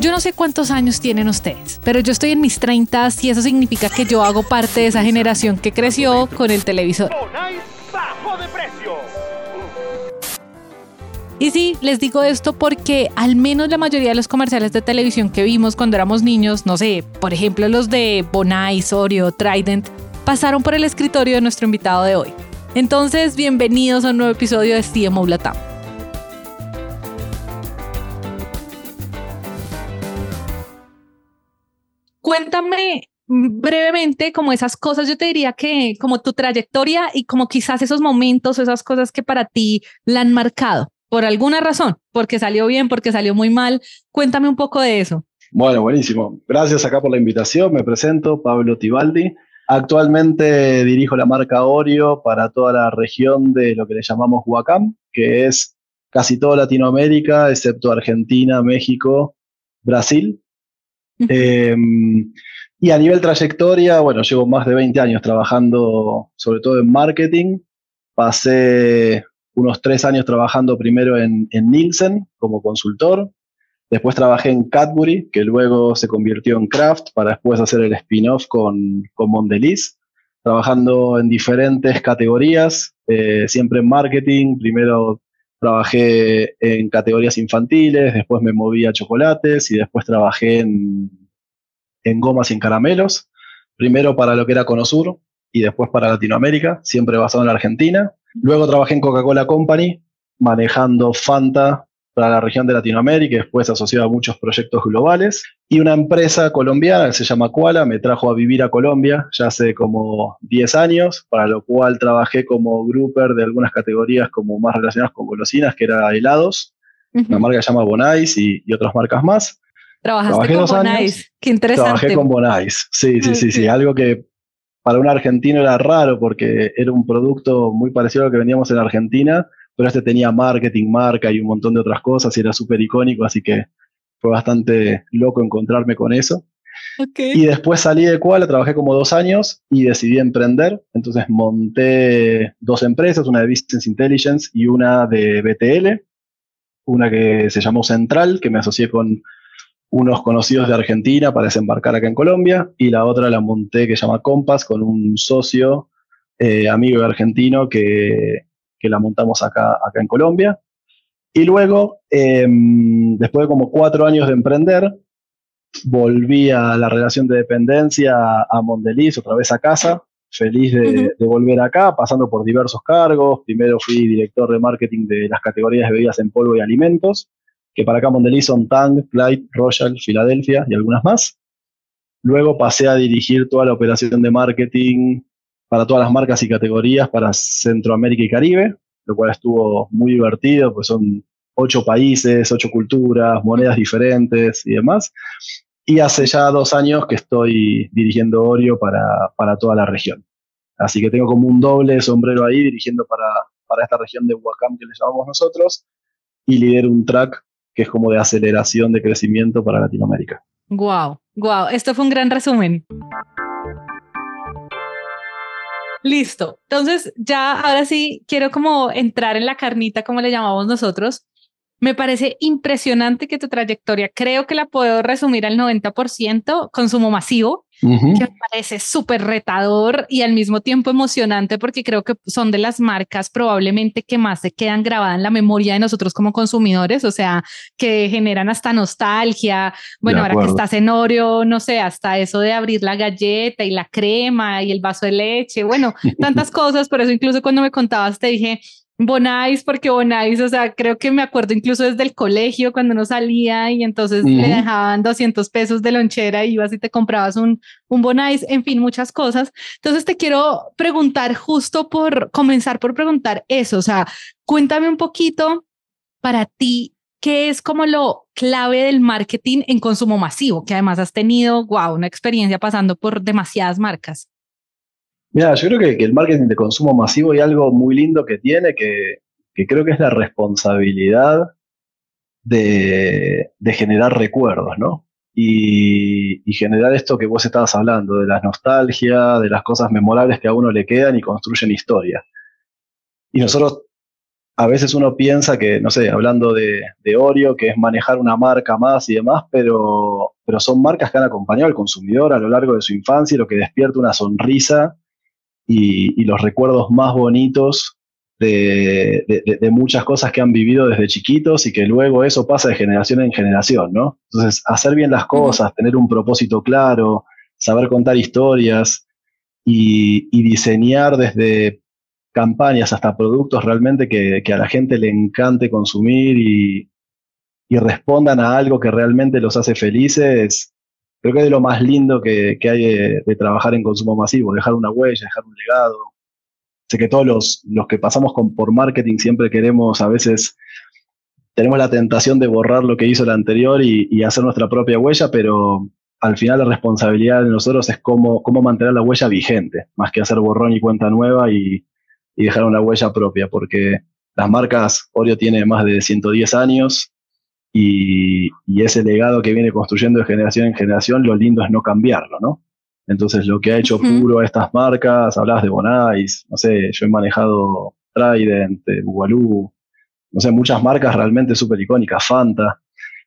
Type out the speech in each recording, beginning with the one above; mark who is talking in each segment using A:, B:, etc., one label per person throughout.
A: Yo no sé cuántos años tienen ustedes, pero yo estoy en mis 30 y eso significa que yo hago parte de esa generación que creció con el televisor. Y sí, les digo esto porque al menos la mayoría de los comerciales de televisión que vimos cuando éramos niños, no sé, por ejemplo los de Bonai, Oreo, Trident, pasaron por el escritorio de nuestro invitado de hoy. Entonces, bienvenidos a un nuevo episodio de CMO Latam. Cuéntame brevemente como esas cosas, yo te diría que como tu trayectoria y como quizás esos momentos, esas cosas que para ti la han marcado por alguna razón, porque salió bien, porque salió muy mal. Cuéntame un poco de eso.
B: Bueno, buenísimo. Gracias acá por la invitación. Me presento, Pablo Tibaldi. Actualmente dirijo la marca Oreo para toda la región de lo que le llamamos Huacam, que es casi toda Latinoamérica, excepto Argentina, México, Brasil. Em, y a nivel trayectoria, bueno, llevo más de 20 años trabajando sobre todo en marketing. Pasé unos tres años trabajando primero en, Nielsen como consultor, después trabajé en Cadbury, que luego se convirtió en Kraft, para después hacer el spin-off con, con Mondelez, trabajando en diferentes categorías, eh, siempre en marketing, primero trabajé en categorías infantiles, después me moví a chocolates y después trabajé en, en gomas y en caramelos, primero para lo que era Conosur y después para Latinoamérica, siempre basado en la Argentina. Luego trabajé en Coca-Cola Company, manejando Fanta para la región de Latinoamérica y después asociado a muchos proyectos globales. Y una empresa colombiana que se llama Kuala me trajo a vivir a Colombia ya hace como 10 años, para lo cual trabajé como grouper de algunas categorías como más relacionadas con golosinas, que era helados, una marca que se llama Bonais y, otras marcas más.
A: Trabajaste con Bonais, qué interesante.
B: Trabajé con Bonais, sí, sí, sí, sí, algo que para un argentino era raro porque era un producto muy parecido a lo que vendíamos en Argentina, pero este tenía marketing, marca y un montón de otras cosas y era súper icónico, así que fue bastante loco encontrarme con eso. Y después salí de Kuala, trabajé como dos años y decidí emprender. Entonces monté dos empresas, una de Business Intelligence y una de BTL, una que se llamó Central, que me asocié con unos conocidos de Argentina para desembarcar acá en Colombia y la otra la monté que se llama Compass con un socio eh, amigo argentino que, que, la montamos acá, acá en Colombia. Y luego, em, después de como cuatro años de emprender, volví a la relación de dependencia a Mondeliz, otra vez a casa, feliz de, de, volver acá, pasando por diversos cargos. Primero fui director de marketing de las categorías de bebidas en polvo y alimentos que para acá Mondelez son Tang, Clyde, Royal, Filadelfia y algunas más. Luego pasé a dirigir toda la operación de marketing para todas las marcas y categorías para Centroamérica y Caribe, lo cual estuvo muy divertido, pues son ocho países, ocho culturas, monedas diferentes y demás. Y hace ya dos años que estoy dirigiendo Oreo para, para toda la región. Así que tengo como un doble sombrero ahí dirigiendo para, para esta región de Huacam que le llamamos nosotros y lidero un track que es como de aceleración de crecimiento para Latinoamérica.
A: Wow, wow, esto fue un gran resumen. Listo. Entonces, ya ahora sí quiero como entrar en la carnita, como le llamamos nosotros. Me parece impresionante que tu trayectoria, creo que la puedo resumir al 90%, consumo masivo, que me parece súper retador y al mismo tiempo emocionante porque creo que son de las marcas probablemente que más se quedan grabadas en la memoria de nosotros como consumidores, o sea, que generan hasta nostalgia. Bueno, ahora que estás en Oreo, no sé, hasta eso de abrir la galleta y la crema y el vaso de leche, bueno, tantas cosas, por eso incluso cuando me contabas te dije, Bonais, porque Bonais, o sea, creo que me acuerdo incluso desde el colegio cuando uno salía y entonces le dejaban 200 pesos de lonchera y ibas y te comprabas un, un Bonais, en fin, muchas cosas. Entonces te quiero preguntar justo por comenzar por preguntar eso, o sea, cuéntame un poquito para ti, ¿qué es como lo clave del marketing en consumo masivo? Que además has tenido, wow, una experiencia pasando por demasiadas marcas.
B: Mira, yo creo que, el marketing de consumo masivo hay algo muy lindo que tiene, que, creo que es la responsabilidad de, generar recuerdos, ¿no? Y, generar esto que vos estabas hablando, de la nostalgia, de las cosas memorables que a uno le quedan y construyen historia. Y nosotros a veces uno piensa que, no sé, hablando de, de, Oreo, que es manejar una marca más y demás, pero, pero son marcas que han acompañado al consumidor a lo largo de su infancia y lo que despierta una sonrisa y, y los recuerdos más bonitos de, de, de, muchas cosas que han vivido desde chiquitos y que luego eso pasa de generación en generación, ¿no? Entonces, hacer bien las cosas, tener un propósito claro, saber contar historias y, y diseñar desde campañas hasta productos realmente que, que, a la gente le encante consumir y, y, respondan a algo que realmente los hace felices, creo que es de lo más lindo que, hay de, trabajar en consumo masivo, dejar una huella, dejar un legado. Sé que todos los, que pasamos con, por marketing siempre queremos, a veces tenemos la tentación de borrar lo que hizo el anterior y, y hacer nuestra propia huella, pero al final la responsabilidad de nosotros es cómo, cómo mantener la huella vigente, más que hacer borrón y cuenta nueva y, y dejar una huella propia, porque las marcas, Oreo tiene más de 110 años y, y, ese legado que viene construyendo de generación en generación, lo lindo es no cambiarlo, ¿no? Entonces, lo que ha hecho uh -huh. puro a estas marcas, hablabas de Bonais, no sé, yo he manejado Trident, Bugalú, no sé, muchas marcas realmente súper icónicas, Fanta.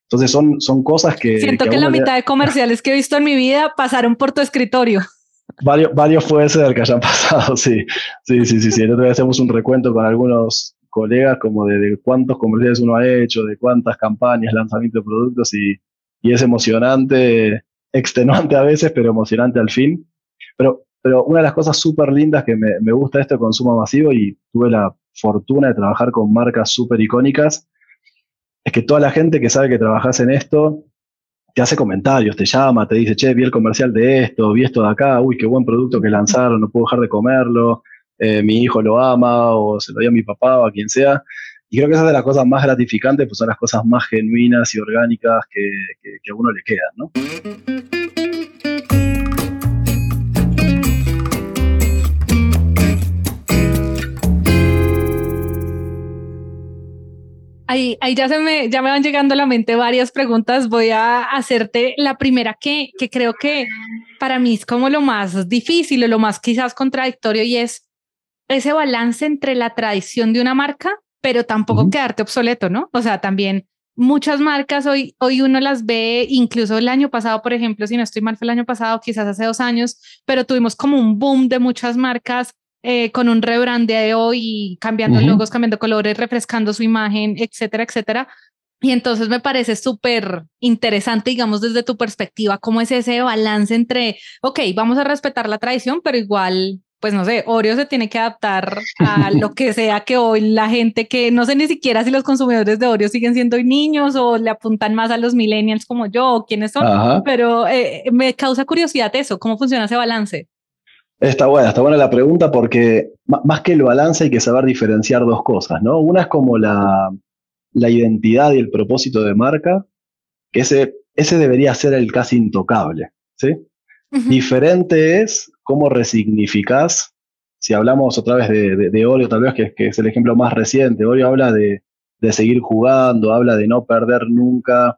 B: Entonces, son, son cosas que...
A: Siento que, que la mitad le... de comerciales que he visto en mi vida pasaron por tu escritorio.
B: Varios, varios puede ser que hayan pasado, sí. Sí, sí, sí, sí. El otro día hacemos un recuento con algunos colegas como de, de, cuántos comerciales uno ha hecho, de cuántas campañas, lanzamiento de productos y, es emocionante, extenuante a veces, pero emocionante al fin. Pero, pero una de las cosas súper lindas que me, me gusta de este consumo masivo y tuve la fortuna de trabajar con marcas súper icónicas, es que toda la gente que sabe que trabajas en esto te hace comentarios, te llama, te dice, che, vi el comercial de esto, vi esto de acá, uy, qué buen producto que lanzaron, no puedo dejar de comerlo, eh, mi hijo lo ama, o se lo dio a mi papá, o a quien sea. Y creo que esas de las cosas más gratificantes, pues son las cosas más genuinas y orgánicas que, que, que a uno le quedan, ¿no?
A: Ahí, ahí, ya, se me, ya me van llegando a la mente varias preguntas. Voy a hacerte la primera que, que creo que para mí es como lo más difícil o lo más quizás contradictorio y es ese balance entre la tradición de una marca, pero tampoco uh -huh. quedarte obsoleto, ¿no? O sea, también muchas marcas hoy, hoy uno las ve, incluso el año pasado, por ejemplo, si no estoy mal, fue el año pasado, quizás hace dos años, pero tuvimos como un boom de muchas marcas eh, con un rebrandeo y cambiando uh -huh. logos, cambiando colores, refrescando su imagen, etcétera, etcétera. Y entonces me parece súper interesante, digamos, desde tu perspectiva, cómo es ese balance entre, ok, vamos a respetar la tradición, pero igual, pues no sé, Oreo se tiene que adaptar a lo que sea que hoy la gente que no sé ni siquiera si los consumidores de Oreo siguen siendo niños o le apuntan más a los millennials como yo o quiénes son, Ajá. pero eh, me causa curiosidad eso, cómo funciona ese balance.
B: Está buena, está buena la pregunta porque más que el balance hay que saber diferenciar dos cosas, ¿no? Una es como la, la identidad y el propósito de marca, que ese, ese debería ser el casi intocable, ¿sí? Uh -huh. Diferente es cómo resignificás, si hablamos otra vez de, de, Oreo, tal vez que, es el ejemplo más reciente, Oreo habla de, seguir jugando, habla de no perder nunca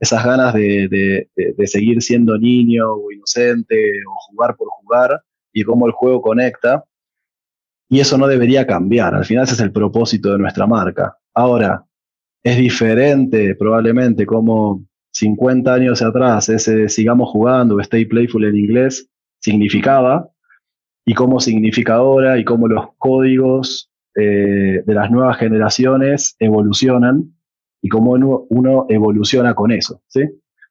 B: esas ganas de, de seguir siendo niño o inocente o jugar por jugar y cómo el juego conecta. Y eso no debería cambiar. Al final ese es el propósito de nuestra marca. Ahora, es diferente probablemente como 50 años atrás ese sigamos jugando, stay playful en inglés, significaba, y cómo significa ahora, y cómo los códigos eh, de las nuevas generaciones evolucionan, y cómo uno, uno evoluciona con eso. ¿sí?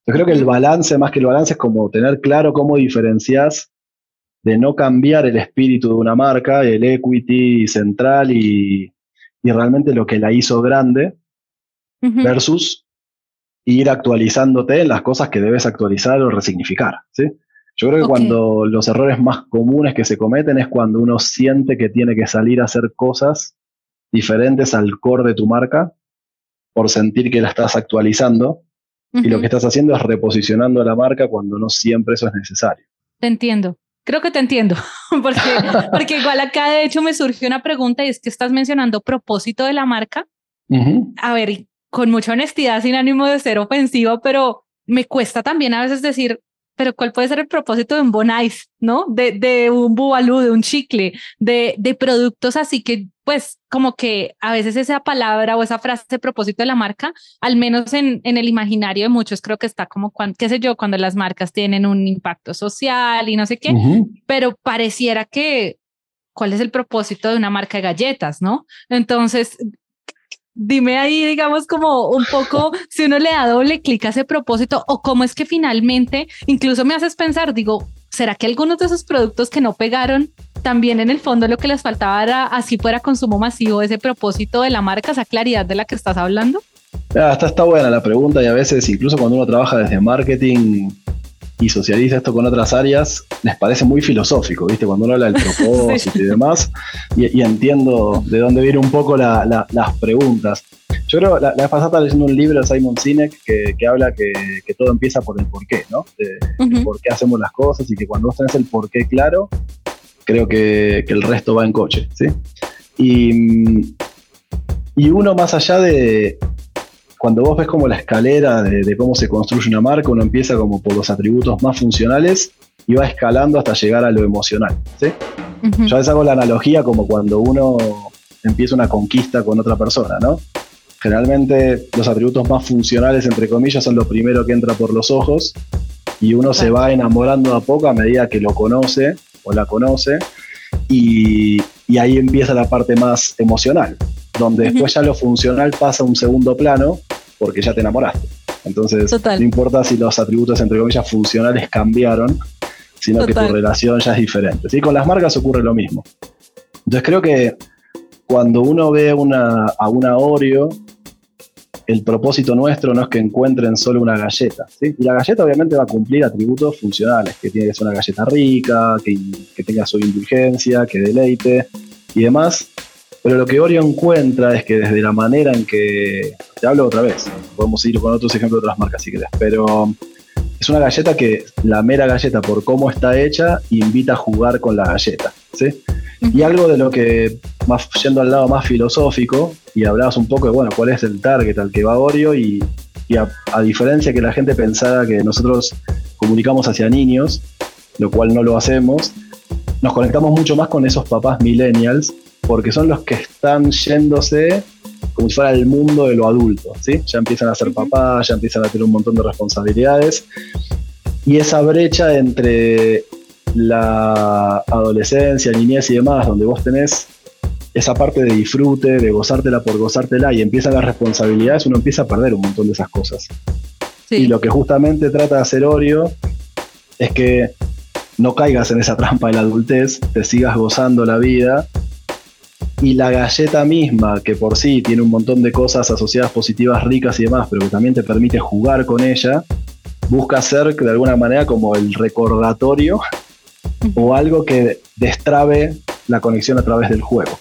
B: Yo creo que el balance, más que el balance, es como tener claro cómo diferencias de no cambiar el espíritu de una marca, el equity central y, y realmente lo que la hizo grande, uh -huh. versus ir actualizándote en las cosas que debes actualizar o resignificar. ¿sí? Yo creo que okay. cuando los errores más comunes que se cometen es cuando uno siente que tiene que salir a hacer cosas diferentes al core de tu marca por sentir que la estás actualizando uh -huh. y lo que estás haciendo es reposicionando a la marca cuando no siempre eso es necesario.
A: Te entiendo. Creo que te entiendo, porque, porque igual acá de hecho me surgió una pregunta y es que estás mencionando propósito de la marca. Uh -huh. A ver, con mucha honestidad, sin ánimo de ser ofensivo, pero me cuesta también a veces decir, pero ¿cuál puede ser el propósito de un Bonais, no? De, de un Bubalú, de un chicle, de, de productos así que, pues, como que a veces esa palabra o esa frase de propósito de la marca, al menos en, en el imaginario de muchos, creo que está como, cuando, qué sé yo, cuando las marcas tienen un impacto social y no sé qué, pero pareciera que cuál es el propósito de una marca de galletas, ¿no? Entonces, dime ahí, digamos, como un poco si uno le da doble clic a ese propósito o cómo es que finalmente, incluso me haces pensar, digo, ¿será que algunos de esos productos que no pegaron también en el fondo lo que les faltaba era así fuera consumo masivo, ese propósito de la marca, esa claridad de la que estás hablando?
B: Ah, está, está buena la pregunta y a veces incluso cuando uno trabaja desde marketing y socializa esto con otras áreas, les parece muy filosófico, ¿viste? Cuando uno habla del propósito y demás, y, entiendo de dónde vienen un poco las preguntas. Yo creo, la, la vez pasada estaba leyendo un libro de Simon Sinek que, que habla que, que, todo empieza por el porqué, ¿no? De, por qué hacemos las cosas y que cuando vos tenés el porqué claro, creo que, que el resto va en coche, ¿sí? Y, y uno más allá de, cuando vos ves como la escalera de, cómo se construye una marca, uno empieza como por los atributos más funcionales y va escalando hasta llegar a lo emocional. ¿sí? Yo a veces hago la analogía como cuando uno empieza una conquista con otra persona, ¿no? Generalmente los atributos más funcionales, entre comillas, son los primeros que entra por los ojos y uno se va enamorando a poco a medida que lo conoce o la conoce y, y ahí empieza la parte más emocional, donde después ya lo funcional pasa a un segundo plano porque ya te enamoraste. Entonces, no importa si los atributos, entre comillas, funcionales cambiaron, sino que tu relación ya es diferente. ¿sí? Con las marcas ocurre lo mismo. Entonces, creo que cuando uno ve una, a una Oreo, el propósito nuestro no es que encuentren solo una galleta. ¿sí? Y la galleta obviamente va a cumplir atributos funcionales, que tiene que ser una galleta rica, que, que tenga su indulgencia, que deleite y demás. Pero lo que Oreo encuentra es que desde la manera en que. Te hablo otra vez, podemos ir con otros ejemplos de otras marcas si querés, pero es una galleta que la mera galleta, por cómo está hecha, invita a jugar con la galleta. ¿sí? Y algo de lo que, más yendo al lado más filosófico, y hablabas un poco de, bueno, cuál es el target al que va Oreo, y, a, a, diferencia que la gente pensara que nosotros comunicamos hacia niños, lo cual no lo hacemos, nos conectamos mucho más con esos papás millennials porque son los que están yéndose como si fuera el mundo de lo adulto, ¿sí? Ya empiezan a ser papás, ya empiezan a tener un montón de responsabilidades. Y esa brecha entre la adolescencia, niñez y demás, donde vos tenés esa parte de disfrute, de gozártela por gozártela y empiezan las responsabilidades, uno empieza a perder un montón de esas cosas. Y lo que justamente trata de hacer Oreo es que no caigas en esa trampa de la adultez, te sigas gozando la vida y la galleta misma, que por sí tiene un montón de cosas asociadas positivas, ricas y demás, pero que también te permite jugar con ella, busca ser de alguna manera como el recordatorio o algo que destrabe la conexión a través del juego.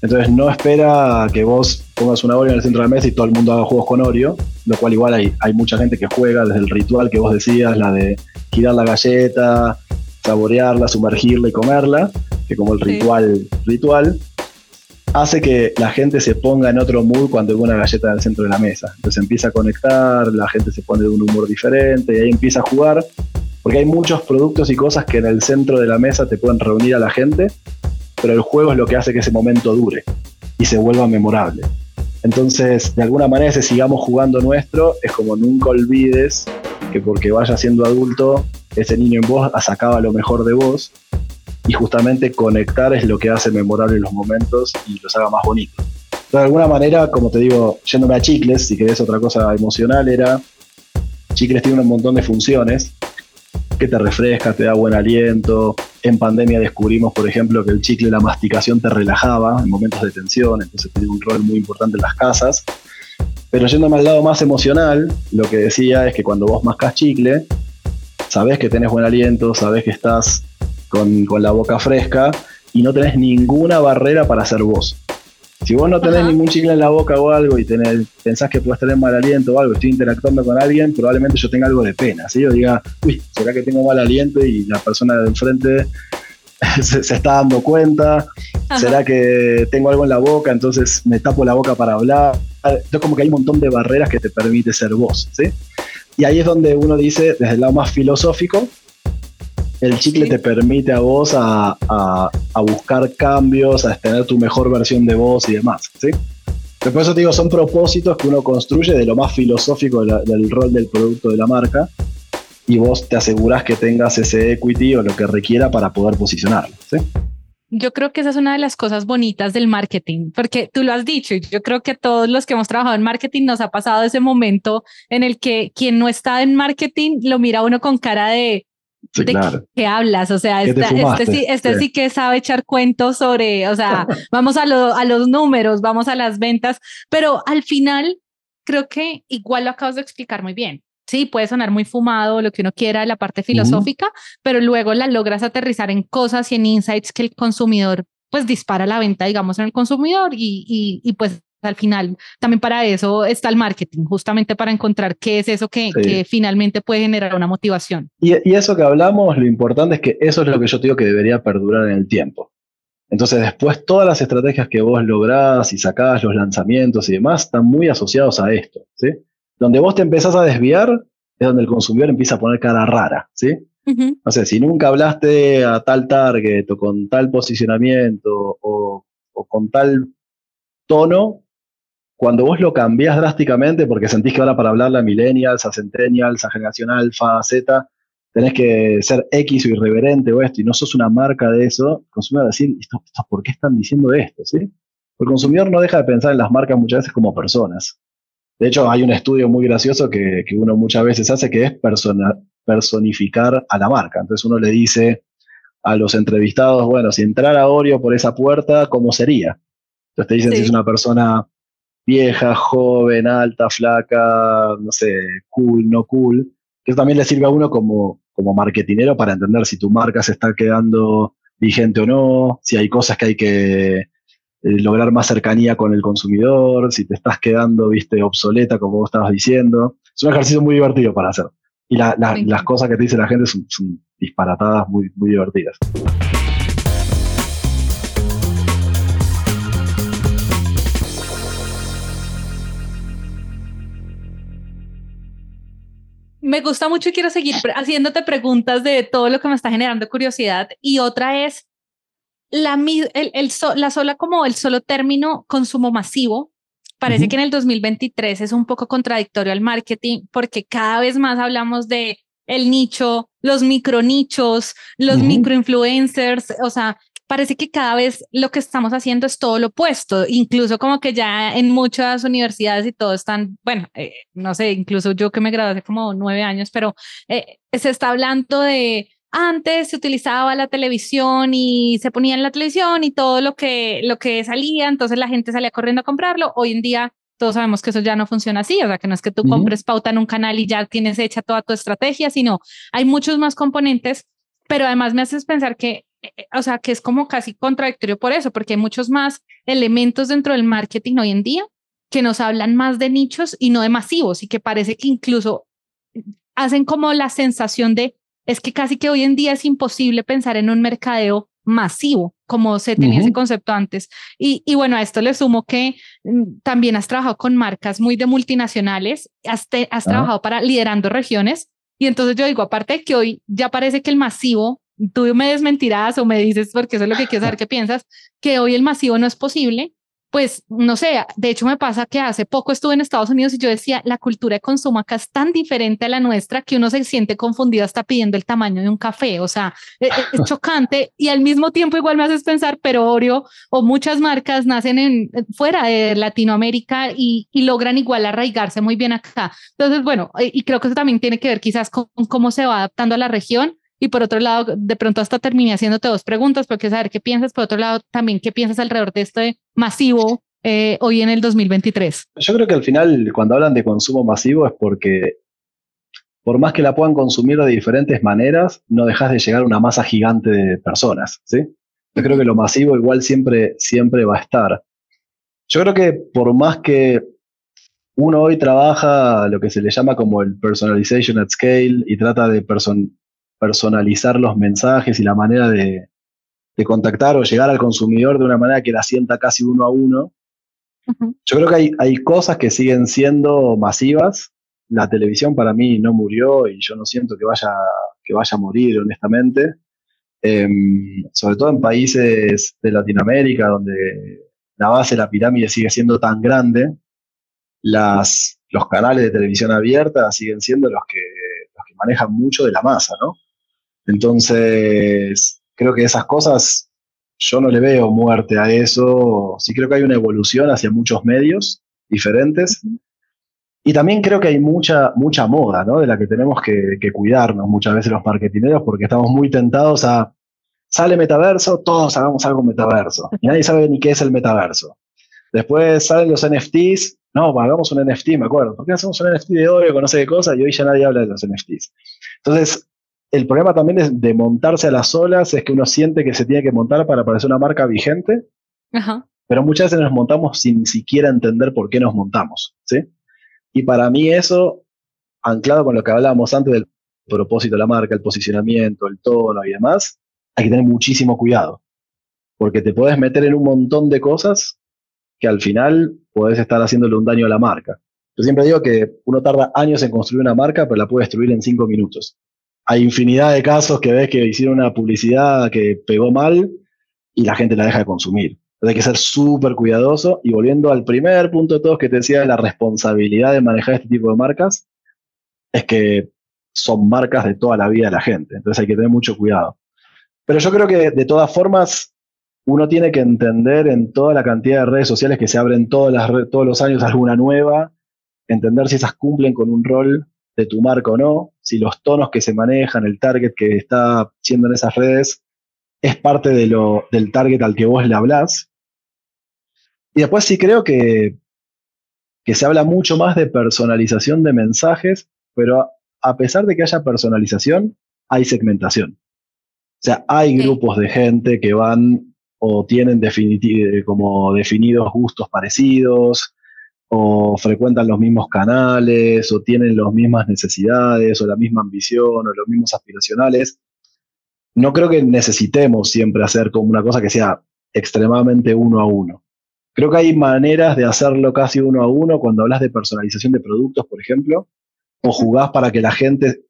B: Entonces no espera que vos pongas una Oreo en el centro de la mesa y todo el mundo haga juegos con Oreo, lo cual igual hay, hay mucha gente que juega desde el ritual que vos decías, la de girar la galleta, saborearla, sumergirla y comerla, que como el ritual ritual, hace que la gente se ponga en otro mood cuando hay una galleta en el centro de la mesa. Entonces empieza a conectar, la gente se pone de un humor diferente y ahí empieza a jugar, porque hay muchos productos y cosas que en el centro de la mesa te pueden reunir a la gente, pero el juego es lo que hace que ese momento dure y se vuelva memorable. Entonces, de alguna manera, ese sigamos jugando nuestro es como nunca olvides que porque vayas siendo adulto, ese niño en vos sacaba lo mejor de vos y justamente conectar es lo que hace memorable los momentos y los haga más bonitos. De alguna manera, como te digo, yéndome a Chicles, si querés otra cosa emocional, era Chicles tiene un montón de funciones que te refresca, te da buen aliento. En pandemia descubrimos, por ejemplo, que el chicle, la masticación te relajaba en momentos de tensión, entonces tiene un rol muy importante en las casas. Pero yéndome al lado más emocional, lo que decía es que cuando vos mascas chicle, sabés que tenés buen aliento, sabés que estás con, la boca fresca y no tenés ninguna barrera para ser vos. Si vos no tenés ningún chicle en la boca o algo y tenés, pensás que puedes tener mal aliento o algo, estoy interactuando con alguien, probablemente yo tenga algo de pena. Si yo diga, uy, ¿será que tengo mal aliento? Y la persona de enfrente se, está dando cuenta. ¿Será que tengo algo en la boca? Entonces me tapo la boca para hablar. Entonces como que hay un montón de barreras que te permite ser vos. ¿sí? Y ahí es donde uno dice, desde el lado más filosófico, el chicle te permite a vos a, buscar cambios, a tener tu mejor versión de vos y demás. ¿sí? Por eso te digo, son propósitos que uno construye de lo más filosófico del rol del producto de la marca y vos te asegurás que tengas ese equity o lo que requiera para poder posicionarlo. ¿sí?
A: Yo creo que esa es una de las cosas bonitas del marketing, porque tú lo has dicho y yo creo que a todos los que hemos trabajado en marketing nos ha pasado ese momento en el que quien no está en marketing lo mira uno con cara de, ¿de qué hablas? O sea, este, sí, este sí. que sabe echar cuentos sobre, o sea, vamos a, a los números, vamos a las ventas, pero al final creo que igual lo acabas de explicar muy bien sí, puede sonar muy fumado, lo que uno quiera, la parte filosófica, pero luego la logras aterrizar en cosas y en insights que el consumidor pues dispara la venta, digamos, en el consumidor y, y, pues al final también para eso está el marketing, justamente para encontrar qué es eso que, que finalmente puede generar una motivación.
B: Y, y, eso que hablamos, lo importante es que eso es lo que yo digo que debería perdurar en el tiempo. Entonces después todas las estrategias que vos lográs y sacás, los lanzamientos y demás, están muy asociados a esto, ¿sí? Donde vos te empezás a desviar es donde el consumidor empieza a poner cara rara, ¿sí? No sé, si nunca hablaste a tal target o con tal posicionamiento o, con tal tono, cuando vos lo cambiás drásticamente porque sentís que ahora para hablarle a millennials, a centennials, a generación alfa, z, tenés que ser X o irreverente o esto, y no sos una marca de eso, el consumidor va a decir, ¿por qué están diciendo esto? ¿sí? El consumidor no deja de pensar en las marcas muchas veces como personas. De hecho, hay un estudio muy gracioso que, uno muchas veces hace que es personificar a la marca. Entonces uno le dice a los entrevistados, bueno, si entrara Oreo por esa puerta, ¿cómo sería? Entonces te dicen si es una persona vieja, joven, alta, flaca, no sé, cool, no cool. Que eso también le sirve a uno como, como marketinero para entender si tu marca se está quedando vigente o no, si hay cosas que hay que eh, lograr más cercanía con el consumidor, si te estás quedando, viste, obsoleta, como vos estabas diciendo. Es un ejercicio muy divertido para hacer. Y las cosas que te dice la gente son, disparatadas, muy, muy divertidas.
A: Me gusta mucho y quiero seguir haciéndote preguntas de todo lo que me está generando curiosidad. Y otra es, la, el, el la sola como el solo término consumo masivo parece que en el 2023 es un poco contradictorio al marketing porque cada vez más hablamos de el nicho, los micronichos, los microinfluencers, o sea, parece que cada vez lo que estamos haciendo es todo lo opuesto, incluso como que ya en muchas universidades y todo están, bueno, eh, no sé, incluso yo que me gradué hace como nueve años, pero eh, se está hablando de antes se utilizaba la televisión y se ponía en la televisión y todo lo que, lo que salía, entonces la gente salía corriendo a comprarlo. Hoy en día todos sabemos que eso ya no funciona así, o sea, que no es que tú compres pauta en un canal y ya tienes hecha toda tu estrategia, sino hay muchos más componentes, pero además me haces pensar que, o sea, que es como casi contradictorio por eso, porque hay muchos más elementos dentro del marketing hoy en día que nos hablan más de nichos y no de masivos y que parece que incluso hacen como la sensación de es que casi que hoy en día es imposible pensar en un mercadeo masivo, como se tenía ese concepto antes. Y, y, bueno, a esto le sumo que mm, también has trabajado con marcas muy de multinacionales, has, has trabajado para liderando regiones. Y entonces yo digo, aparte de que hoy ya parece que el masivo, tú me desmentirás o me dices, porque eso es lo que quiero saber qué piensas, que hoy el masivo no es posible, pues no sé, de hecho me pasa que hace poco estuve en Estados Unidos y yo decía, la cultura de consumo acá es tan diferente a la nuestra que uno se siente confundido hasta pidiendo el tamaño de un café, o sea, e, e, es, chocante y al mismo tiempo igual me haces pensar, pero Oreo o muchas marcas nacen en fuera de Latinoamérica y, y logran igual arraigarse muy bien acá. Entonces, bueno, y creo que eso también tiene que ver quizás con cómo se va adaptando a la región y por otro lado, de pronto hasta terminé haciéndote dos preguntas, porque saber qué piensas, por otro lado, también qué piensas alrededor de este masivo eh, hoy en el 2023.
B: Yo creo que al final, cuando hablan de consumo masivo, es porque por más que la puedan consumir de diferentes maneras, no dejas de llegar a una masa gigante de personas, ¿sí? Yo creo que lo masivo igual siempre, siempre va a estar. Yo creo que por más que uno hoy trabaja lo que se le llama como el personalization at scale y trata de person personalizar los mensajes y la manera de, contactar o llegar al consumidor de una manera que la sienta casi uno a uno. Yo creo que hay, hay, cosas que siguen siendo masivas la televisión para mí no murió y yo no siento que vaya, que vaya a morir, honestamente. Em, sobre todo en países de Latinoamérica, donde la base de la pirámide sigue siendo tan grande, las, los canales de televisión abierta siguen siendo los que, los que manejan mucho de la masa, ¿no? Entonces, creo que esas cosas, yo no le veo muerte a eso, sí creo que hay una evolución hacia muchos medios diferentes. Y también creo que hay mucha, mucha moda, ¿no? De la que tenemos que, cuidarnos muchas veces los marketineros porque estamos muy tentados a, sale metaverso, todos hagamos algo metaverso. Y nadie sabe ni qué es el metaverso. Después salen los NFTs, no, hagamos un NFT, me acuerdo. ¿Por qué hacemos un NFT de oro con no sé qué? Y hoy ya nadie habla de los NFTs. Entonces, el problema también es de montarse a las olas, es que uno siente que se tiene que montar para parecer una marca vigente, pero muchas veces nos montamos sin siquiera entender por qué nos montamos, ¿sí? Y para mí eso, anclado con lo que hablábamos antes del propósito de la marca, el posicionamiento, el tono y demás, hay que tener muchísimo cuidado, porque te puedes meter en un montón de cosas que al final puedes estar haciéndole un daño a la marca. Yo siempre digo que uno tarda años en construir una marca, pero la puede destruir en cinco minutos. Hay infinidad de casos que ves que hicieron una publicidad que pegó mal y la gente la deja de consumir. Entonces hay que ser súper cuidadoso. Y volviendo al primer punto de todos que te decía de la responsabilidad de manejar este tipo de marcas, es que son marcas de toda la vida de la gente. Entonces hay que tener mucho cuidado. Pero yo creo que de todas formas uno tiene que entender en toda la cantidad de redes sociales que se abren todos los años alguna nueva, entender si esas cumplen con un rol de tu marca o no, si los tonos que se manejan, el target que está siendo en esas redes, es parte de lo, del target al que vos le hablás. Y después sí creo que, que se habla mucho más de personalización de mensajes, pero a, pesar de que haya personalización, hay segmentación. O sea, hay grupos de gente que van o tienen como definidos gustos parecidos, o frecuentan los mismos canales, o tienen las mismas necesidades, o la misma ambición, o los mismos aspiracionales. No creo que necesitemos siempre hacer como una cosa que sea extremadamente uno a uno. Creo que hay maneras de hacerlo casi uno a uno cuando hablas de personalización de productos, por ejemplo, o jugás para que la gente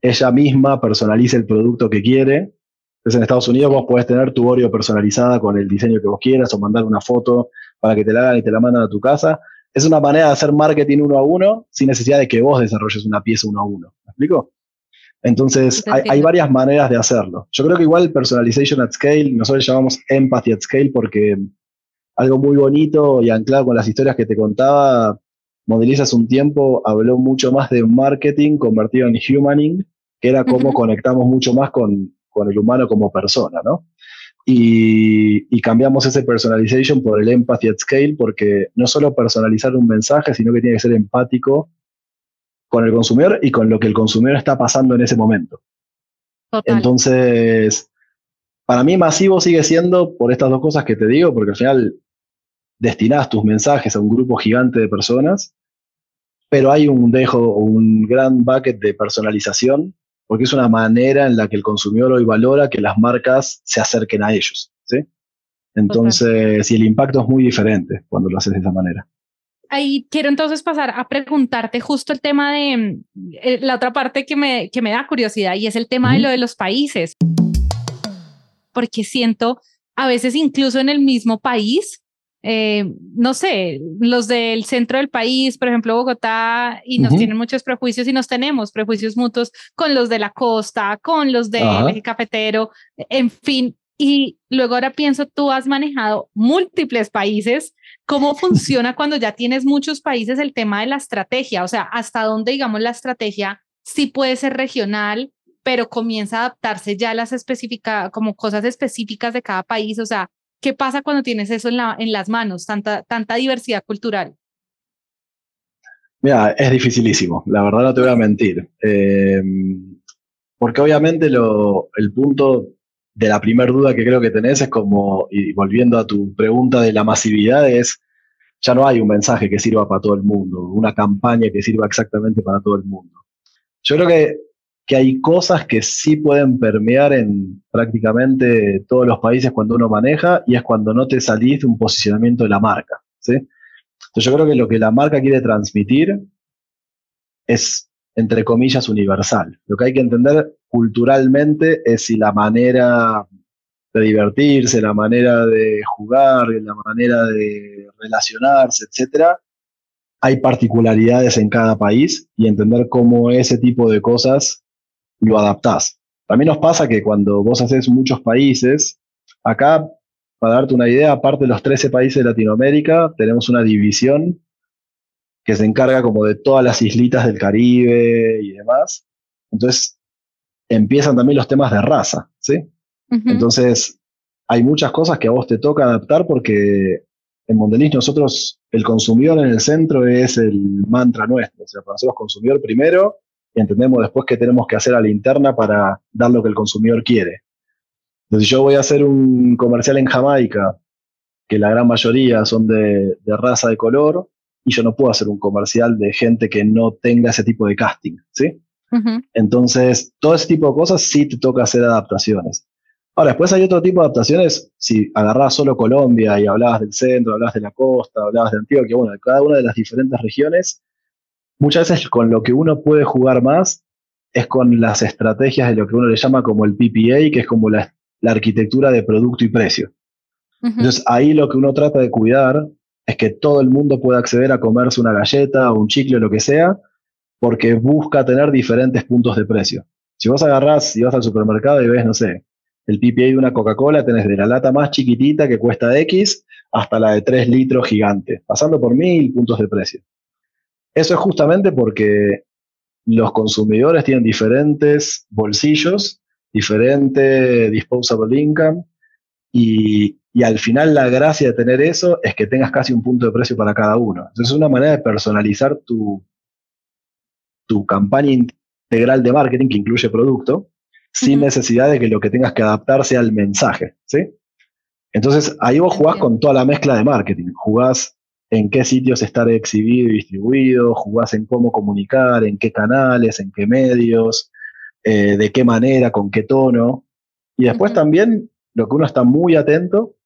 B: ella misma personalice el producto que quiere entonces en Estados Unidos vos podés tener tu Oreo personalizada con el diseño que vos quieras o mandar una foto para que te la hagan y te la mandan a tu casa. Es una manera de hacer marketing uno a uno sin necesidad de que vos desarrolles una pieza uno a uno. ¿Me explico? Entonces hay, hay, varias maneras de hacerlo. Yo creo que igual personalization at scale, nosotros llamamos empathy at scale porque algo muy bonito y anclado con las historias que te contaba, Modelizas un tiempo habló mucho más de marketing convertido en humaning, que era cómo conectamos mucho más con, con el humano como persona, ¿no? Y, cambiamos ese personalization por el empathy at scale, porque no solo personalizar un mensaje, sino que tiene que ser empático con el consumidor y con lo que el consumidor está pasando en ese momento. Entonces, para mí masivo sigue siendo por estas dos cosas que te digo, porque al final destinás tus mensajes a un grupo gigante de personas, pero hay un dejo, un gran bucket de personalización porque es una manera en la que el consumidor hoy valora que las marcas se acerquen a ellos. ¿sí? Entonces, y el impacto es muy diferente cuando lo haces de esa manera.
A: Ahí quiero entonces pasar a preguntarte justo el tema de eh, la otra parte que me, que me da curiosidad y es el tema de lo de los países. Porque siento a veces incluso en el mismo país eh, no sé, los del centro del país, por ejemplo, Bogotá, y nos tienen muchos prejuicios y nos tenemos prejuicios mutuos con los de la costa, con los del eje cafetero, en fin. Y luego ahora pienso, tú has manejado múltiples países. ¿Cómo funciona cuando ya tienes muchos países el tema de la estrategia? O sea, hasta dónde, digamos, la estrategia sí puede ser regional, pero comienza a adaptarse ya a las específicas, como cosas específicas de cada país. O sea, ¿Qué pasa cuando tienes eso en, la, en las manos, tanta, diversidad cultural?
B: Mira, es dificilísimo, la verdad no te voy a mentir. Eh, porque obviamente lo, el punto de la primera duda que creo que tenés es como, y volviendo a tu pregunta de la masividad, es, ya no hay un mensaje que sirva para todo el mundo, una campaña que sirva exactamente para todo el mundo. Yo creo que que hay cosas que sí pueden permear en prácticamente todos los países cuando uno maneja y es cuando no te salís de un posicionamiento de la marca. ¿sí? Entonces yo creo que lo que la marca quiere transmitir es, entre comillas, universal. Lo que hay que entender culturalmente es si la manera de divertirse, la manera de jugar, la manera de relacionarse, etcétera, hay particularidades en cada país y entender cómo ese tipo de cosas lo adaptás. También nos pasa que cuando vos haces muchos países, acá, para darte una idea, aparte de los 13 países de Latinoamérica, tenemos una división que se encarga como de todas las islitas del Caribe y demás. Entonces, empiezan también los temas de raza, ¿sí? Entonces, hay muchas cosas que a vos te toca adaptar porque en Mondelez nosotros, el consumidor en el centro es el mantra nuestro. O sea, para nosotros consumidor primero entendemos después qué tenemos que hacer a la interna para dar lo que el consumidor quiere. Entonces, yo voy a hacer un comercial en Jamaica, que la gran mayoría son de, raza de color, y yo no puedo hacer un comercial de gente que no tenga ese tipo de casting, ¿sí? Entonces, todo ese tipo de cosas sí te toca hacer adaptaciones. Ahora, después hay otro tipo de adaptaciones, si agarrás solo Colombia y hablabas del centro, hablabas de la costa, hablabas de Antioquia, bueno, de cada una de las diferentes regiones, muchas veces con lo que uno puede jugar más es con las estrategias de lo que uno le llama como el PPA, que es como la, arquitectura de producto y precio. Entonces, ahí lo que uno trata de cuidar es que todo el mundo pueda acceder a comerse una galleta o un chicle o lo que sea, porque busca tener diferentes puntos de precio. Si vos agarrás y vas al supermercado y ves, no sé, el PPA de una Coca-Cola tenés de la lata más chiquitita que cuesta X hasta la de 3 litros gigante, pasando por mil puntos de precio. Eso es justamente porque los consumidores tienen diferentes bolsillos, diferente disposable income y, y, al final la gracia de tener eso es que tengas casi un punto de precio para cada uno. Entonces es una manera de personalizar tu, tu campaña integral de marketing que incluye producto sin necesidad de que lo que tengas que adaptar sea el mensaje, ¿sí? Entonces, ahí vos jugás con toda la mezcla de marketing. Jugás en qué sitios estar exhibido y distribuido, jugás en cómo comunicar, en qué canales, en qué medios, eh, de qué manera, con qué tono. Y después también, lo que uno está muy atento,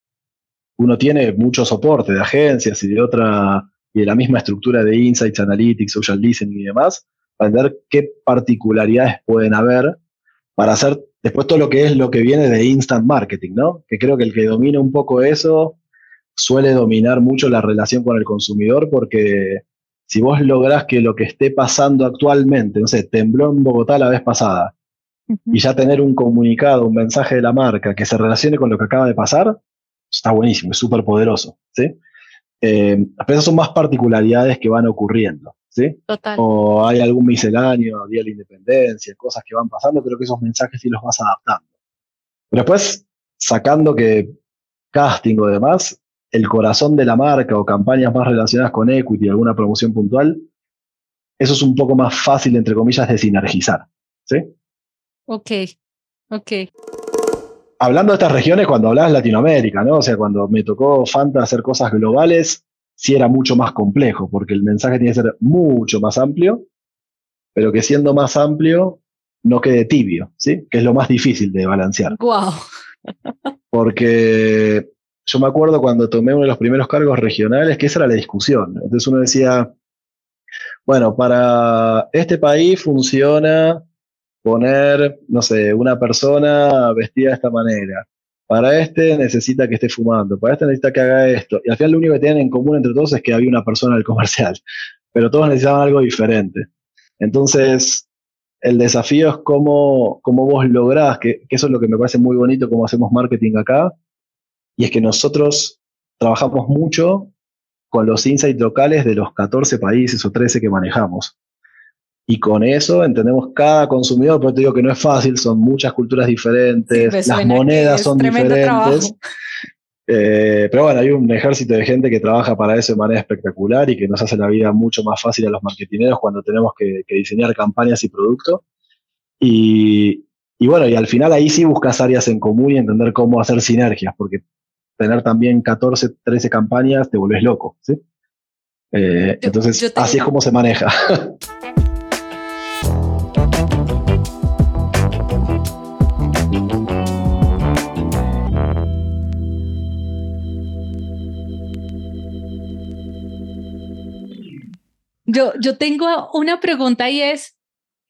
B: uno tiene mucho soporte de agencias y de otra, y de la misma estructura de Insights, Analytics, Social Listening y demás, para ver qué particularidades pueden haber para hacer después todo lo que es lo que viene de instant marketing, ¿no? Que creo que el que domina un poco eso suele dominar mucho la relación con el consumidor porque si vos lográs que lo que esté pasando actualmente, no sé, tembló en Bogotá la vez pasada, y ya tener un comunicado, un mensaje de la marca que se relacione con lo que acaba de pasar, está buenísimo, es súper poderoso, ¿sí? Eh, esas son más particularidades que van ocurriendo. O hay algún misceláneo, Día de la Independencia, cosas que van pasando, creo que esos mensajes sí los vas adaptando. Pero después, sacando que casting o demás, el corazón de la marca o campañas más relacionadas con equity, alguna promoción puntual, eso es un poco más fácil, entre comillas, de sinergizar. ¿Sí?
A: Ok, ok.
B: Hablando de estas regiones, cuando hablas Latinoamérica, ¿no? O sea, cuando me tocó Fanta hacer cosas globales, sí era mucho más complejo, porque el mensaje tiene que ser mucho más amplio, pero que siendo más amplio no quede tibio, ¿sí? Que es lo más difícil de balancear.
A: Wow.
B: porque yo me acuerdo cuando tomé uno de los primeros cargos regionales, que esa era la discusión. Entonces uno decía, bueno, para este país funciona poner, no sé, una persona vestida de esta manera. Para este necesita que esté fumando, para este necesita que haga esto. Y al final lo único que tienen en común entre todos es que había una persona en el comercial, pero todos necesitaban algo diferente. Entonces, el desafío es cómo, cómo vos lográs, que, eso es lo que me parece muy bonito, cómo hacemos marketing acá, y es que nosotros trabajamos mucho con los insights locales de los 14 países o 13 que manejamos. Y con eso entendemos cada consumidor, pero te digo que no es fácil, son muchas culturas diferentes, las monedas son diferentes. Eh, pero bueno, hay un ejército de gente que trabaja para eso de manera espectacular y que nos hace la vida mucho más fácil a los marketineros cuando tenemos que, diseñar campañas y productos. Y, y, bueno, y al final ahí sí buscas áreas en común y entender cómo hacer sinergias, porque tener también 14, 13 campañas te volvés loco, ¿sí? Eh, entonces, así es como se maneja.
A: yo, yo tengo una pregunta y es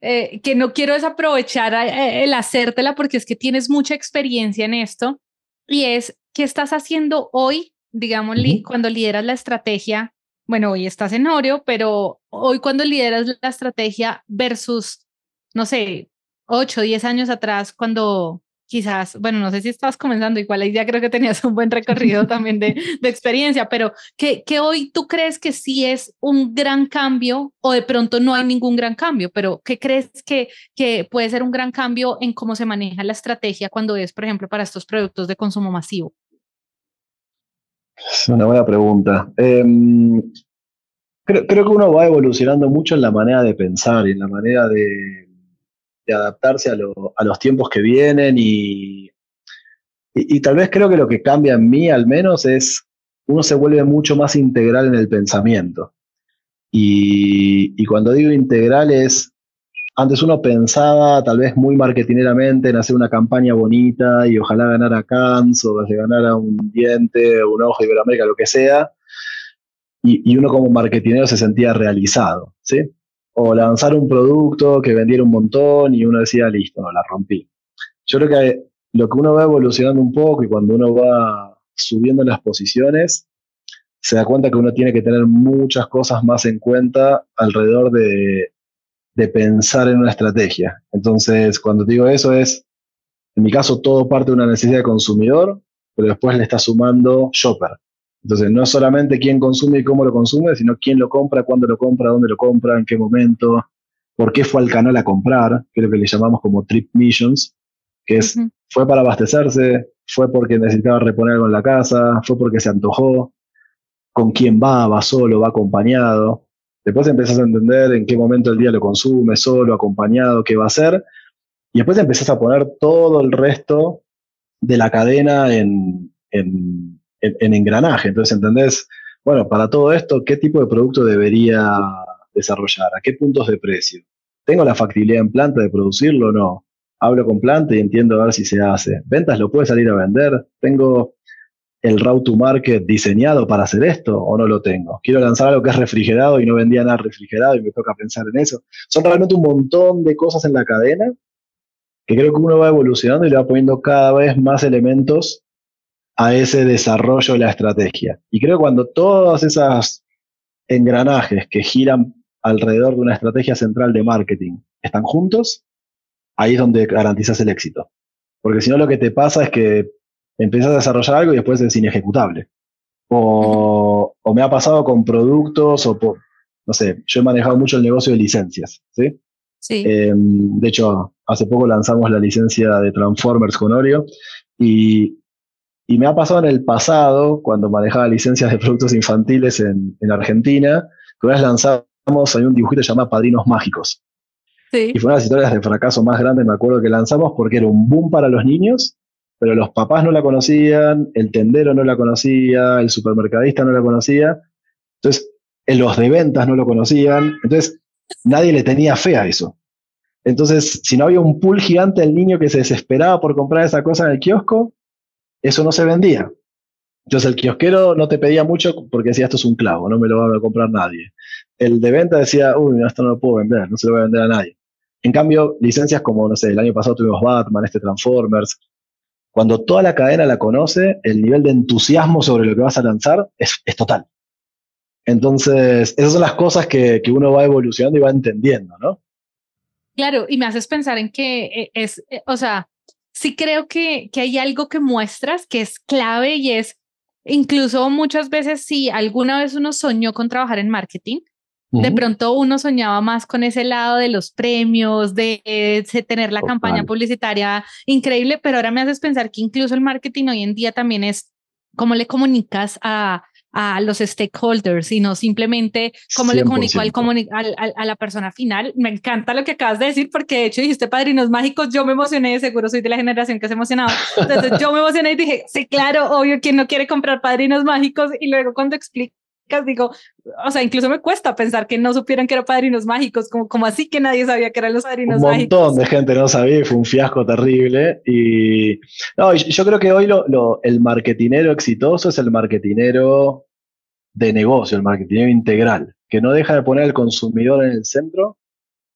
A: eh, que no quiero desaprovechar eh, el hacértela porque es que tienes mucha experiencia en esto y es, ¿qué estás haciendo hoy, digamos, cuando lideras la estrategia? Bueno, hoy estás en Oreo, pero hoy cuando lideras la estrategia versus, no sé, 8, 10 años atrás, cuando quizás, bueno, no sé si estabas comenzando, igual ahí ya creo que tenías un buen recorrido también de, de experiencia, pero que, que hoy tú crees que sí es un gran cambio o de pronto no hay ningún gran cambio, pero ¿qué crees que, que puede ser un gran cambio en cómo se maneja la estrategia cuando es, por ejemplo, para estos productos de consumo masivo?
B: Es una buena pregunta. Em, creo, que uno va evolucionando mucho en la manera de pensar y en la manera de, adaptarse a, los tiempos que vienen y, y, tal vez creo que lo que cambia en mí al menos es uno se vuelve mucho más integral en el pensamiento. Y, y cuando digo integral es, antes uno pensaba tal vez muy marketineramente en hacer una campaña bonita y ojalá ganara Cannes o ganara un diente, un ojo, Iberoamérica, lo que sea. Y, y uno como marketinero se sentía realizado, ¿sí? o lanzar un producto que vendiera un montón y uno decía, listo, la rompí. Yo creo que lo que uno va evolucionando un poco y cuando uno va subiendo las posiciones, se da cuenta que uno tiene que tener muchas cosas más en cuenta alrededor de, de pensar en una estrategia. Entonces, cuando digo eso es, en mi caso, todo parte de una necesidad de consumidor, pero después le está sumando shopper. Entonces, no es solamente quién consume y cómo lo consume, sino quién lo compra, cuándo lo compra, dónde lo compra, en qué momento, por qué fue al canal a comprar, que es lo que le llamamos como trip missions, que es, fue para abastecerse, fue porque necesitaba reponer algo en la casa, fue porque se antojó, con quién va, va solo, va acompañado. Después empezás a entender en qué momento del día lo consume, solo, acompañado, qué va a hacer. Y después empezás a poner todo el resto de la cadena en, en en, engranaje. Entonces, ¿entendés? Bueno, para todo esto, ¿qué tipo de producto debería desarrollar? ¿A qué puntos de precio? ¿Tengo la factibilidad en planta de producirlo o no? Hablo con planta y entiendo a ver si se hace. ¿Ventas lo puede salir a vender? ¿Tengo el route to market diseñado para hacer esto o no lo tengo? Quiero lanzar algo que es refrigerado y no vendía nada refrigerado y me toca pensar en eso. Son realmente un montón de cosas en la cadena que creo que uno va evolucionando y le va poniendo cada vez más elementos a ese desarrollo de la estrategia. Y creo que cuando todos esos engranajes que giran alrededor de una estrategia central de marketing están juntos, ahí es donde garantizas el éxito. Porque si no, lo que te pasa es que empiezas a desarrollar algo y después es inejecutable. O, me ha pasado con productos o por, no sé, yo he manejado mucho el negocio de licencias, ¿sí?
A: Sí.
B: Em, de hecho, hace poco lanzamos la licencia de Transformers con Oreo y y me ha pasado en el pasado, cuando manejaba licencias de productos infantiles en, en Argentina, que una vez lanzamos, hay un dibujito llamado Padrinos Mágicos.
A: Sí.
B: Y fue una de las historias de fracaso más grandes, me acuerdo que lanzamos, porque era un boom para los niños, pero los papás no la conocían, el tendero no la conocía, el supermercadista no la conocía. Entonces, los de ventas no lo conocían. Entonces, nadie le tenía fe a eso. Entonces, si no había un pool gigante del niño que se desesperaba por comprar esa cosa en el kiosco, eso no se vendía. Entonces el kiosquero no te pedía mucho porque decía esto es un clavo, no me lo va a comprar nadie. El de venta decía, uy, esto no lo puedo vender, no se lo voy a vender a nadie. En cambio, licencias como, no sé, el año pasado tuvimos Batman, este Transformers. Cuando toda la cadena la conoce, el nivel de entusiasmo sobre lo que vas a lanzar es, total. Entonces, esas son las cosas que, que uno va evolucionando y va entendiendo, ¿no?
A: Claro, y me haces pensar en que eh, es, eh, o sea, sí creo que, que hay algo que muestras que es clave y es, incluso muchas veces si alguna vez uno soñó con trabajar en marketing, de pronto uno soñaba más con ese lado de los premios, de, tener la campaña publicitaria increíble, pero ahora me haces pensar que incluso el marketing hoy en día también es cómo le comunicas a, a los stakeholders, sino simplemente cómo le comunico al, al, a la persona final. Me encanta lo que acabas de decir, porque de hecho dijiste padrinos mágicos, yo me emocioné, seguro soy de la generación que se emocionaba. Entonces yo me emocioné y dije, sí, claro, obvio, quien no quiere comprar padrinos mágicos? Y luego cuando explicas, digo, o sea, incluso me cuesta pensar que no supieran que eran padrinos mágicos, como, como así que nadie sabía que eran los padrinos mágicos.
B: Un montón de gente no sabía y fue un fiasco terrible. Y no, yo creo que hoy lo, lo, el marketinero exitoso es el marketinero de negocio, el marketing integral. que no deja de poner al consumidor en el centro,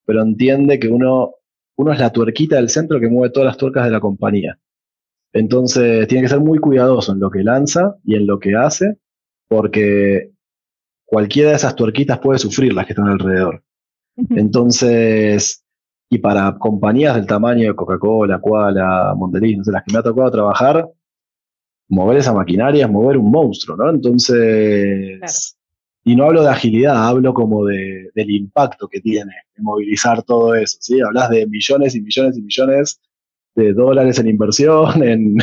B: pero entiende que uno, uno es la tuerquita del centro que mueve todas las tuercas de la compañía. Entonces tiene que ser muy cuidadoso en lo que lanza y en lo que hace, porque cualquiera de esas tuerquitas puede sufrir las que están alrededor. Entonces, y para compañías del tamaño de Coca-Cola, Koala, Mondelez, no sé, las que me ha tocado trabajar, mover esa maquinaria es mover un monstruo, ¿no? Entonces, y no hablo de agilidad, hablo como de, del impacto que tiene de movilizar todo eso, ¿sí? Hablas de millones y millones y millones de dólares en inversión, en,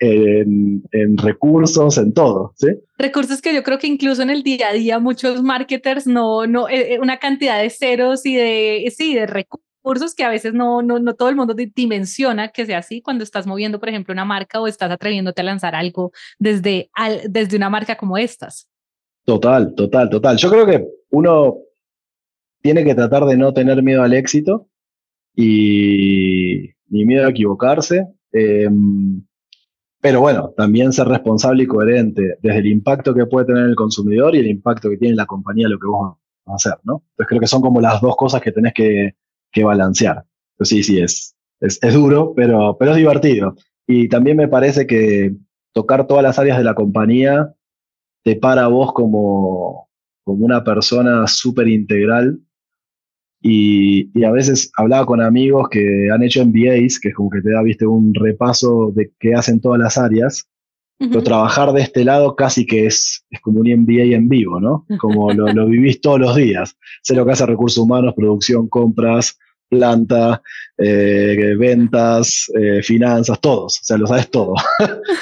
B: en, recursos, en todo, ¿sí?
A: Recursos que yo creo que incluso en el día a día muchos marketers no, no, eh, eh, una cantidad de ceros y de, sí, de recursos que a veces no, no, no todo el mundo dimensiona que sea así cuando estás moviendo, por ejemplo, una marca o estás atreviéndote a lanzar algo desde, desde una marca como estas.
B: Total, total, total. Yo creo que uno tiene que tratar de no tener miedo al éxito y ni miedo a equivocarse. Em, pero bueno, también ser responsable y coherente desde el impacto que puede tener el consumidor y el impacto que tiene la compañía lo que vos vas a hacer, ¿no? Entonces creo que son como las dos cosas que tenés que, balancear. Entonces sí, sí, es, es, es, duro, pero, pero es divertido. Y también me parece que tocar todas las áreas de la compañía te para a vos como, como una persona súper integral y, a veces hablaba con amigos que han hecho MBAs, que es como que te da, viste, un repaso de qué hacen todas las áreas. Pero trabajar de este lado casi que es, es como un MBA en vivo, ¿no? Como lo, lo vivís todos los días. Sé lo que hace recursos humanos, producción, compras, planta, eh, ventas, eh, finanzas, todos, o sea, lo sabes todo.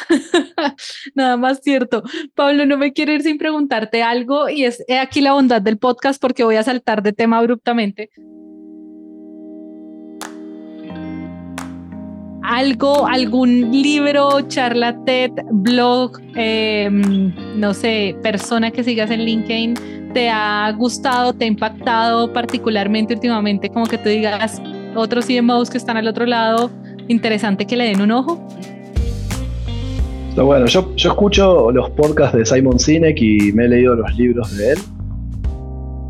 A: Nada más cierto. Pablo, no me quiero ir sin preguntarte algo y es aquí la bondad del podcast porque voy a saltar de tema abruptamente. Algo, algún libro, charla TED, blog, em, no sé, persona que sigas en LinkedIn te ha gustado, te ha impactado particularmente últimamente, como que tú digas, otros CMOs que están al otro lado, interesante que le den un ojo?
B: bueno, yo, yo escucho los podcasts de Simon Sinek y me he leído los libros de él.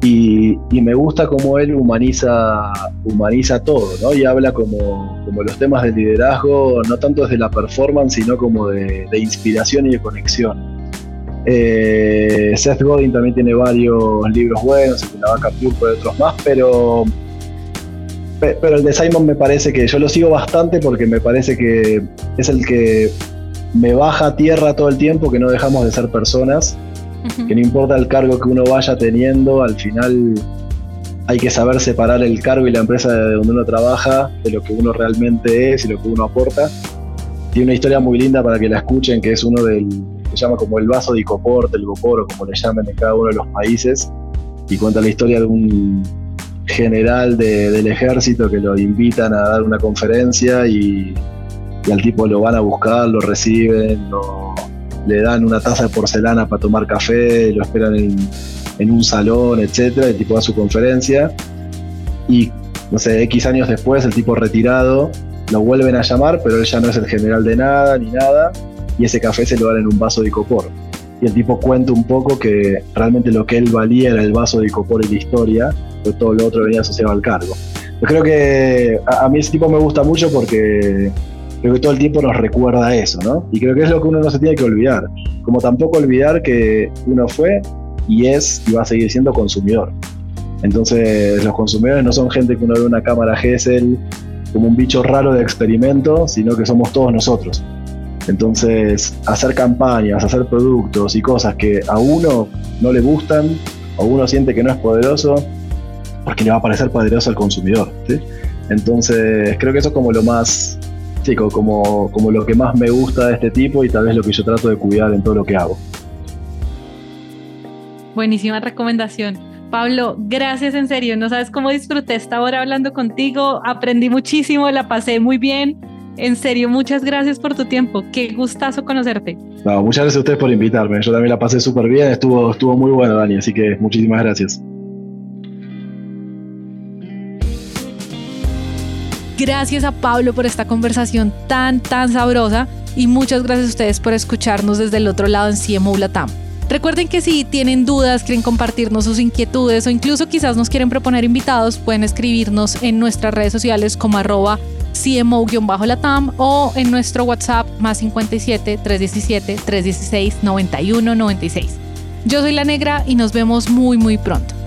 B: Y, me gusta cómo él humaniza, humaniza todo, ¿no? Y habla como, como los temas de liderazgo, no tanto desde la performance, sino como de, de inspiración y de conexión. Eh, Seth Godin también tiene varios libros buenos, el de la vaca por otros más, pero, pero el de Simon me parece que yo lo sigo bastante porque me parece que es el que me baja a tierra todo el tiempo, que no dejamos de ser personas, que no importa el cargo que uno vaya teniendo, al final hay que saber separar el cargo y la empresa de donde uno trabaja de lo que uno realmente es y lo que uno aporta. Tiene una historia muy linda para que la escuchen, que es uno del, se llama como el vaso de Icopor, el Gopor, o como le llamen en cada uno de los países, y cuenta la historia de un general del ejército que lo invitan a dar una conferencia y, al tipo lo van a buscar, lo reciben, le dan una taza de porcelana para tomar café, lo esperan en, un salón, etcétera, el tipo da su conferencia y no sé, X años después el tipo retirado lo vuelven a llamar, pero él ya no es el general de nada ni nada y ese café se lo dan en un vaso de icopor. Y el tipo cuenta un poco que realmente lo que él valía era el vaso de icopor y la historia, pero todo lo otro venía asociado al cargo. Yo creo que a, mí ese tipo me gusta mucho porque creo que todo el tiempo nos recuerda eso, ¿no? Y creo que es lo que uno no se tiene que olvidar. Como tampoco olvidar que uno fue y es y va a seguir siendo consumidor. Entonces, los consumidores no son gente que uno ve una cámara Gesell como un bicho raro de experimento, sino que somos todos nosotros. Entonces, hacer campañas, hacer productos y cosas que a uno no le gustan, o uno siente que no es poderoso, porque le va a parecer poderoso al consumidor. Entonces, creo que eso es como lo más, chico, como, como lo que más me gusta de este tipo y tal vez lo que yo trato de cuidar en todo lo que hago.
A: Buenísima recomendación. Pablo, gracias en serio. No sabes cómo disfruté esta hora hablando contigo. Aprendí muchísimo, la pasé muy bien. En serio, muchas gracias por tu tiempo. Qué gustazo conocerte.
B: No, muchas gracias a ustedes por invitarme. Yo también la pasé súper bien. Estuvo, estuvo muy bueno, Dani. Así que muchísimas gracias.
A: Gracias a Pablo por esta conversación tan, tan sabrosa y muchas gracias a ustedes por escucharnos desde el otro lado en CMO Latam. Recuerden que si tienen dudas, quieren compartirnos sus inquietudes o incluso quizás nos quieren proponer invitados, pueden escribirnos en nuestras redes sociales como arroba CMO-Latam o en nuestro WhatsApp más 57 317 316 9196. Yo soy La Negra y nos vemos muy muy pronto.